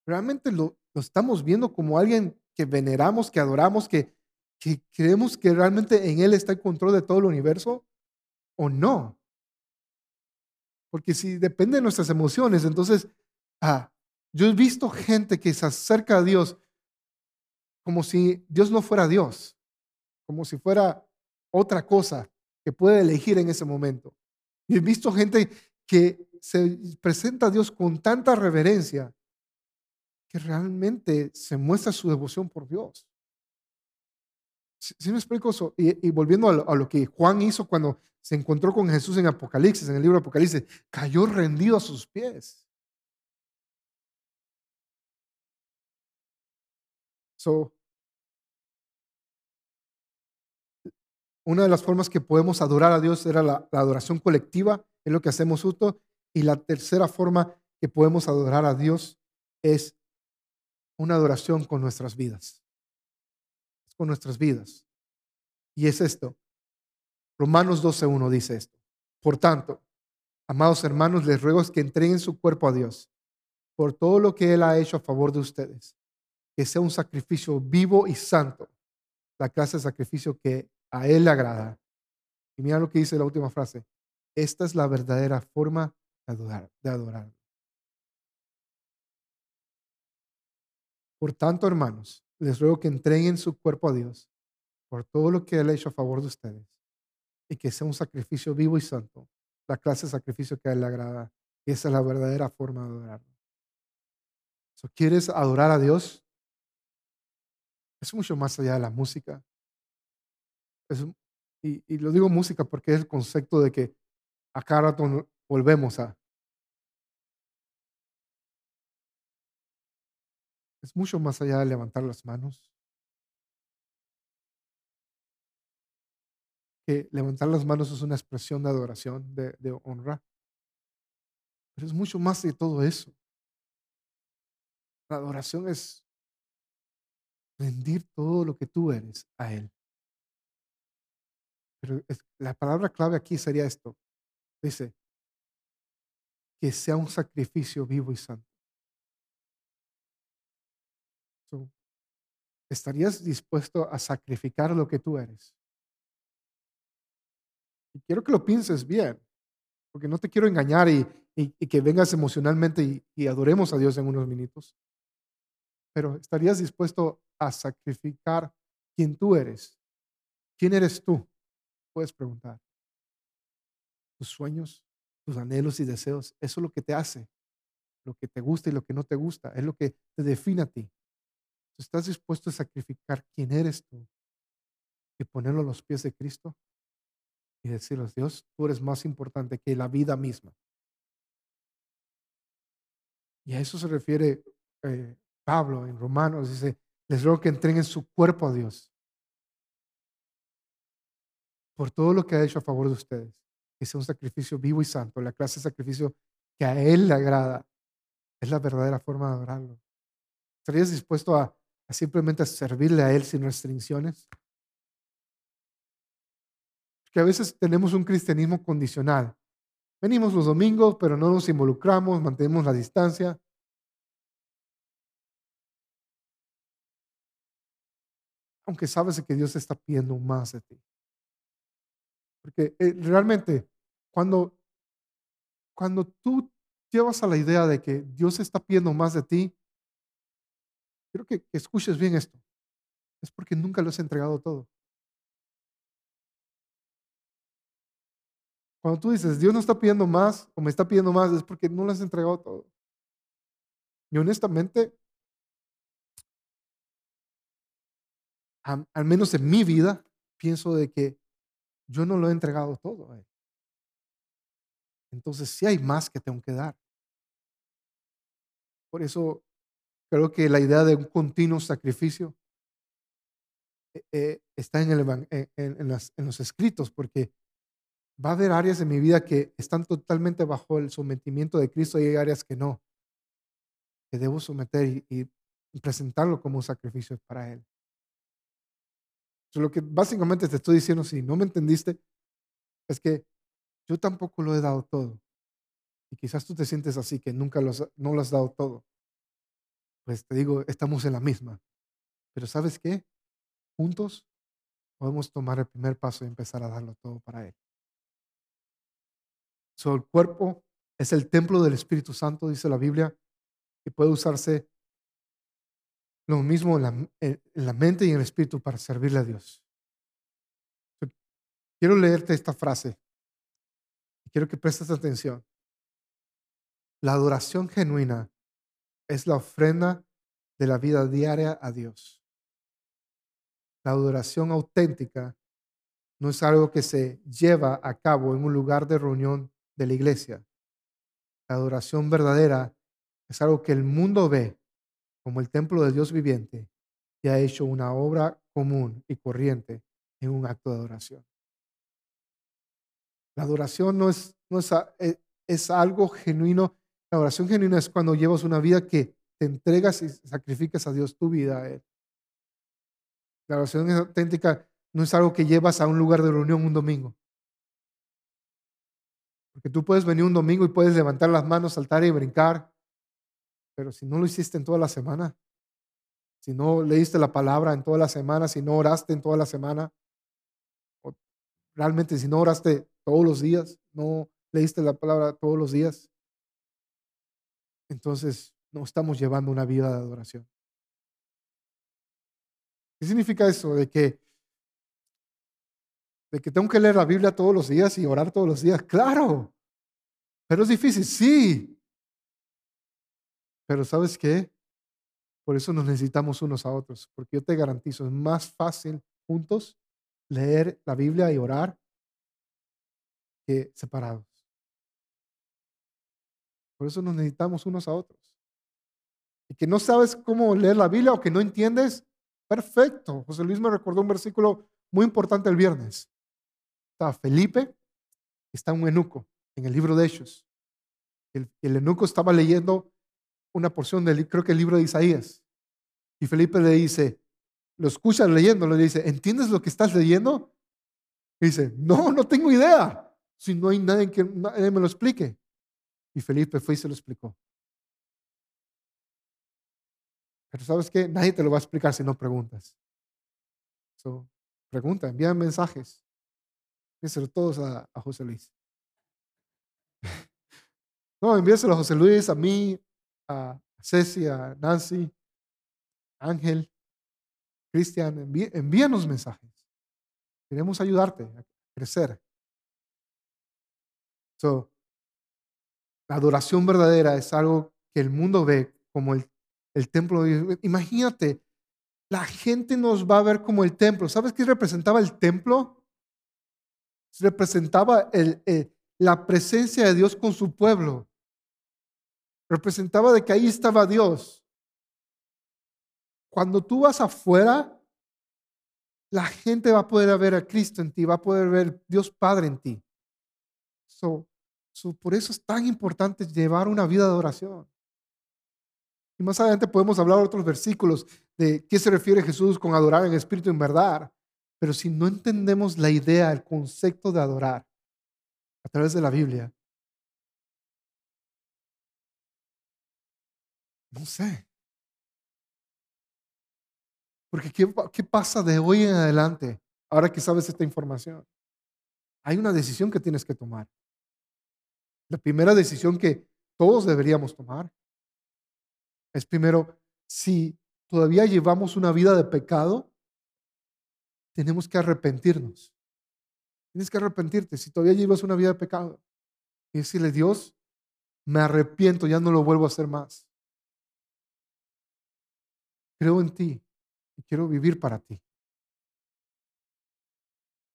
¿Realmente lo, lo estamos viendo como alguien que veneramos, que adoramos, que, que creemos que realmente en Él está el control de todo el universo? ¿O no? Porque si depende de nuestras emociones, entonces, ah, yo he visto gente que se acerca a Dios como si Dios no fuera Dios, como si fuera otra cosa que puede elegir en ese momento. Y he visto gente que se presenta a Dios con tanta reverencia que realmente se muestra su devoción por Dios. ¿Sí, me explico eso? Y, volviendo a lo, que Juan hizo cuando se encontró con Jesús en Apocalipsis, en el libro de Apocalipsis, cayó rendido a sus pies. So, una de las formas que podemos adorar a Dios era la, adoración colectiva, es lo que hacemos justo. Y la tercera forma que podemos adorar a Dios es una adoración con nuestras vidas. Con nuestras vidas. Y es esto. Romanos 12.1 dice esto. Por tanto, amados hermanos, les ruego que entreguen su cuerpo a Dios por todo lo que Él ha hecho a favor de ustedes. Que sea un sacrificio vivo y santo, la clase de sacrificio que a Él le agrada. Y mira lo que dice la última frase. Esta es la verdadera forma adorar. De adorar. Por tanto, hermanos, les ruego que entreguen su cuerpo a Dios por todo lo que Él ha hecho a favor de ustedes y que sea un sacrificio vivo y santo, la clase de sacrificio que a Él le agrada. Y esa es la verdadera forma de adorarlo. ¿Quieres adorar a Dios? Es mucho más allá de la música, y, lo digo música porque es el concepto de que a cada rato volvemos a. Es mucho más allá de levantar las manos. Que levantar las manos es una expresión de adoración, de, honra. Pero es mucho más de todo eso. La adoración es rendir todo lo que tú eres a Él. Pero la palabra clave aquí sería esto. Dice, que sea un sacrificio vivo y santo. ¿Estarías dispuesto a sacrificar lo que tú eres? Y quiero que lo pienses bien, porque no te quiero engañar y, que vengas emocionalmente y, y adoremos a Dios en unos minutos. Pero ¿estarías dispuesto a sacrificar quien tú eres? ¿Quién eres tú? puedes preguntar. Tus sueños, tus anhelos y deseos, eso es lo que te hace, lo que te gusta y lo que no te gusta, es lo que te define a ti. ¿Estás dispuesto a sacrificar quién eres tú y ponerlo a los pies de Cristo? Y decirle, Dios, tú eres más importante que la vida misma. Y a eso se refiere eh, Pablo en Romanos. Dice, les ruego que entreguen su cuerpo a Dios por todo lo que ha hecho a favor de ustedes. Que sea un sacrificio vivo y santo, la clase de sacrificio que a Él le agrada. Es la verdadera forma de adorarlo. ¿Estarías dispuesto a, simplemente servirle a Él sin restricciones? Porque a veces tenemos un cristianismo condicional. Venimos los domingos, pero no nos involucramos, mantenemos la distancia. Aunque sabes que Dios está pidiendo más de ti. Porque eh, realmente, cuando, cuando tú llevas a la idea de que Dios está pidiendo más de ti, quiero que, escuches bien esto. Es porque nunca lo has entregado todo. Cuando tú dices, Dios no está pidiendo más o me está pidiendo más, es porque no lo has entregado todo. Y honestamente, al menos en mi vida, pienso de que yo no lo he entregado todo a. Entonces sí hay más que tengo que dar. Por eso creo que la idea de un continuo sacrificio eh, eh, está en, el, en, los escritos, porque va a haber áreas de mi vida que están totalmente bajo el sometimiento de Cristo y hay áreas que no, que debo someter y presentarlo como un sacrificio para Él lo que básicamente te estoy diciendo, si no me entendiste, es que yo tampoco lo he dado todo. Y quizás tú te sientes así, que nunca no lo has dado todo. Pues te digo, estamos en la misma. Pero ¿sabes qué? Juntos podemos tomar el primer paso y empezar a darlo todo para Él. So, el cuerpo es el templo del Espíritu Santo, dice la Biblia, que puede usarse lo mismo en la, la mente y en el espíritu para servirle a Dios. Quiero leerte esta frase y quiero que prestes atención. La adoración genuina es la ofrenda de la vida diaria a Dios. La adoración auténtica no es algo que se lleva a cabo en un lugar de reunión de la iglesia. La adoración verdadera es algo que el mundo ve como el templo de Dios viviente y ha hecho una obra común y corriente en un acto de adoración. La adoración no es, no es, e, es algo genuino. La adoración genuina es cuando llevas una vida que te entregas y sacrificas a Dios tu vida Él. La adoración auténtica no es algo que llevas a un lugar de reunión un domingo. Porque tú puedes venir un domingo y puedes levantar las manos, saltar y brincar, pero si no lo hiciste en toda la semana, si no leíste la palabra en toda la semana, si no oraste en toda la semana, o realmente si no oraste todos los días, no leíste la palabra todos los días, entonces no estamos llevando una vida de adoración. ¿Qué significa eso? De que, de que tengo que leer la Biblia todos los días y orar todos los días. Claro, pero es difícil, sí. Pero ¿sabes qué? Por eso nos necesitamos unos a otros, porque yo te garantizo, es más fácil juntos leer la Biblia y orar que separados. Por eso nos necesitamos unos a otros. Y que no sabes cómo leer la Biblia o que no entiendes, perfecto. José Luis me recordó un versículo muy importante el viernes. Está Felipe, está un eunuco en el libro de Hechos. El, el eunuco estaba leyendo una porción del, creo que el libro de Isaías. Y Felipe le dice, lo escucha leyendo, le dice, ¿entiendes lo que estás leyendo? Y dice, no, no tengo idea si no hay nadie que nadie me lo explique? Y Felipe fue y se lo explicó. Pero sabes qué, nadie te lo va a explicar si no preguntas. So, pregunta, envía mensajes. Envíaselo todos a, a José Luis. no, envíaselo a José Luis, a mí, a Ceci, a Nancy, Ángel, Cristian. envíanos mensajes. Queremos ayudarte a crecer la adoración verdadera es algo que el mundo ve como el, el templo. Imagínate, la gente nos va a ver como el templo. ¿Sabes qué representaba el templo? Representaba el, la presencia de Dios con su pueblo. Representaba de que ahí estaba Dios. Cuando tú vas afuera, la gente va a poder ver a Cristo en ti, va a poder ver Dios Padre en ti. So, por eso es tan importante llevar una vida de adoración. Y más adelante podemos hablar de otros versículos de qué se refiere Jesús con adorar en espíritu y en verdad. Pero si no entendemos la idea, el concepto de adorar a través de la Biblia, no sé. Porque ¿qué, ¿qué, pasa de hoy en adelante ahora que sabes esta información? Hay una decisión que tienes que tomar. La primera decisión que todos deberíamos tomar es primero, si todavía llevamos una vida de pecado, tenemos que arrepentirnos. Tienes que arrepentirte si todavía llevas una vida de pecado. Y decirle, Dios, me arrepiento, ya no lo vuelvo a hacer más. Creo en ti y quiero vivir para ti.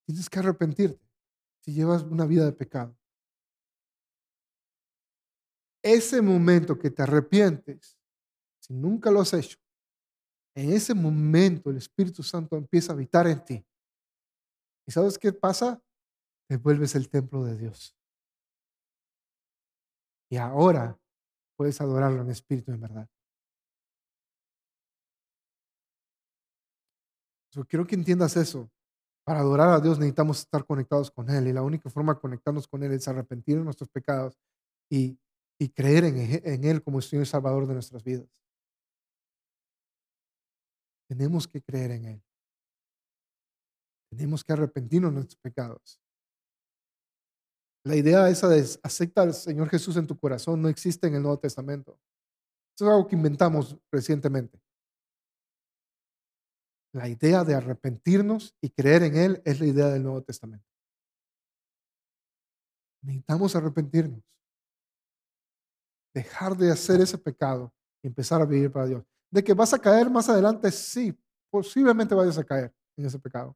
Tienes que arrepentirte si llevas una vida de pecado ese momento que te arrepientes, si nunca lo has hecho, en ese momento el Espíritu Santo empieza a habitar en ti. ¿Y sabes qué pasa? Te vuelves el templo de Dios. Y ahora puedes adorarlo en espíritu en verdad. Yo quiero que entiendas eso. Para adorar a Dios necesitamos estar conectados con Él y la única forma de conectarnos con Él es arrepentir nuestros pecados y, y creer en, Él como Señor y Salvador de nuestras vidas. Tenemos que creer en Él. Tenemos que arrepentirnos de nuestros pecados. La idea esa de acepta al Señor Jesús en tu corazón no existe en el Nuevo Testamento. Eso es algo que inventamos recientemente. La idea de arrepentirnos y creer en Él es la idea del Nuevo Testamento. Necesitamos arrepentirnos. Dejar de hacer ese pecado y empezar a vivir para Dios. De que vas a caer más adelante, sí, posiblemente vayas a caer en ese pecado,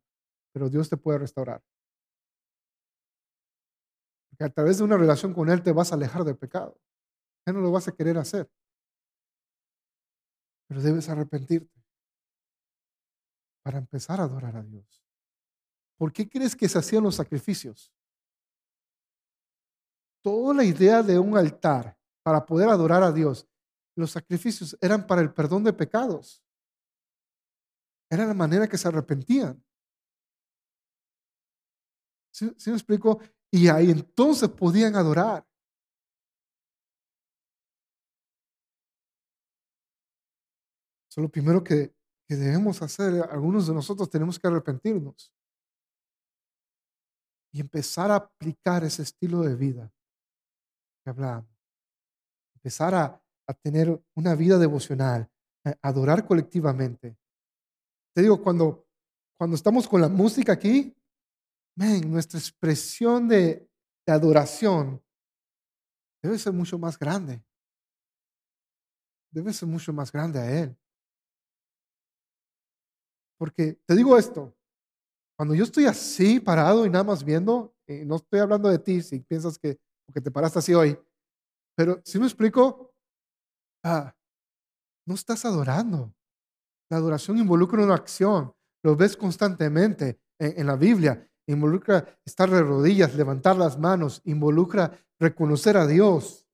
pero Dios te puede restaurar. Porque a través de una relación con Él te vas a alejar del pecado. Ya no lo vas a querer hacer. Pero debes arrepentirte para empezar a adorar a Dios. ¿Por qué crees que se hacían los sacrificios? Toda la idea de un altar para poder adorar a Dios, los sacrificios eran para el perdón de pecados. Era la manera que se arrepentían. ¿Sí, me explico? Y ahí entonces podían adorar. Eso es lo primero que que debemos hacer, algunos de nosotros tenemos que arrepentirnos y empezar a aplicar ese estilo de vida que hablábamos. Empezar a, tener una vida devocional, adorar colectivamente. Te digo, cuando, cuando estamos con la música aquí, nuestra expresión de, de adoración debe ser mucho más grande. Debe ser mucho más grande a Él. Porque te digo esto, cuando yo estoy así parado y nada más viendo, y no estoy hablando de ti si piensas que porque te paraste así hoy, pero si me explico, ah, no estás adorando. La adoración involucra una acción, lo ves constantemente en, la Biblia, involucra estar de rodillas, levantar las manos, involucra reconocer a Dios.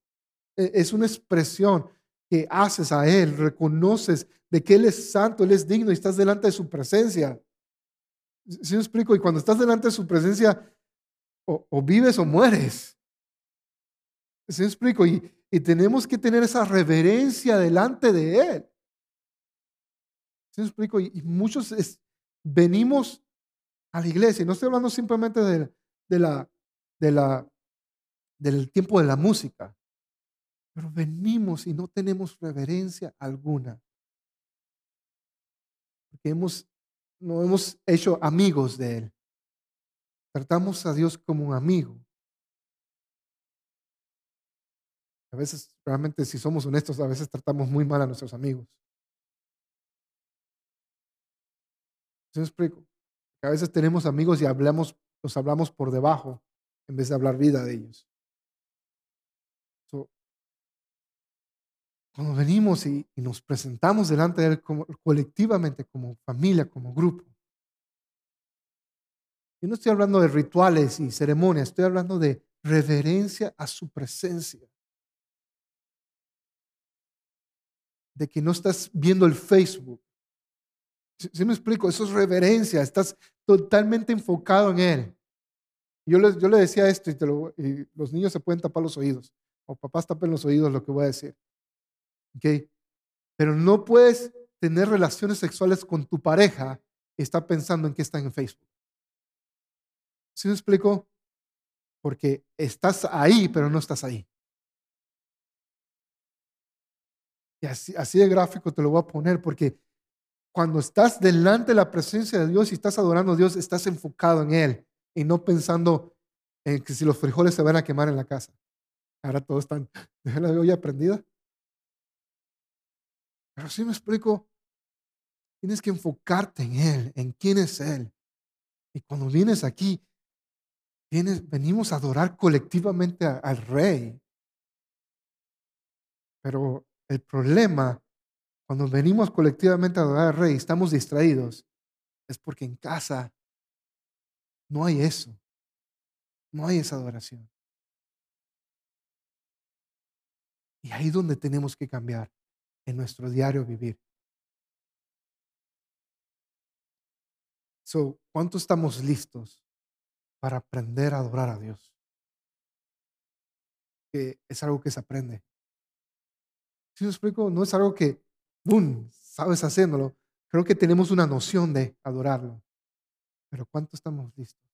E, es una expresión que haces a Él, reconoces de que Él es santo, Él es digno y estás delante de su presencia. ¿Sí me explico? Y cuando estás delante de su presencia, o, vives o mueres. ¿Sí me explico? Y, tenemos que tener esa reverencia delante de Él. ¿Sí me explico? Y, muchos venimos a la iglesia, y no estoy hablando simplemente la, de la, del tiempo de la música, pero venimos y no tenemos reverencia alguna. Porque no hemos hecho amigos de Él. Tratamos a Dios como un amigo. A veces, realmente, si somos honestos, a veces tratamos muy mal a nuestros amigos. ¿Se explico? A veces tenemos amigos y hablamos, los hablamos por debajo en vez de hablar vida de ellos. Cuando venimos y, nos presentamos delante de Él como, colectivamente, como familia, como grupo. Yo no estoy hablando de rituales y ceremonias, estoy hablando de reverencia a su presencia. De que no estás viendo el Facebook. Si, me explico, eso es reverencia, estás totalmente enfocado en Él. Yo le, yo decía esto y, los niños se pueden tapar los oídos, o papás tapen los oídos lo que voy a decir. Pero no puedes tener relaciones sexuales con tu pareja y estar pensando en que están en Facebook. ¿Sí me explico? Porque estás ahí, pero no estás ahí. Y así, así de gráfico te lo voy a poner, porque cuando estás delante de la presencia de Dios y estás adorando a Dios, estás enfocado en Él y no pensando en que si los frijoles se van a quemar en la casa. Ahora todos están, ¿dejan la olla prendida? Pero si me explico, tienes que enfocarte en Él, en quién es Él. Y cuando vienes aquí, vienes, venimos a adorar colectivamente al Rey. Pero el problema, cuando venimos colectivamente a adorar al Rey, estamos distraídos, es porque en casa no hay eso. No hay esa adoración. Y ahí es donde tenemos que cambiar en nuestro diario vivir. So, ¿cuánto estamos listos para aprender a adorar a Dios? Que es algo que se aprende. Si me explico? No es algo que, boom, sabes haciéndolo. Creo que tenemos una noción de adorarlo. Pero ¿cuánto estamos listos?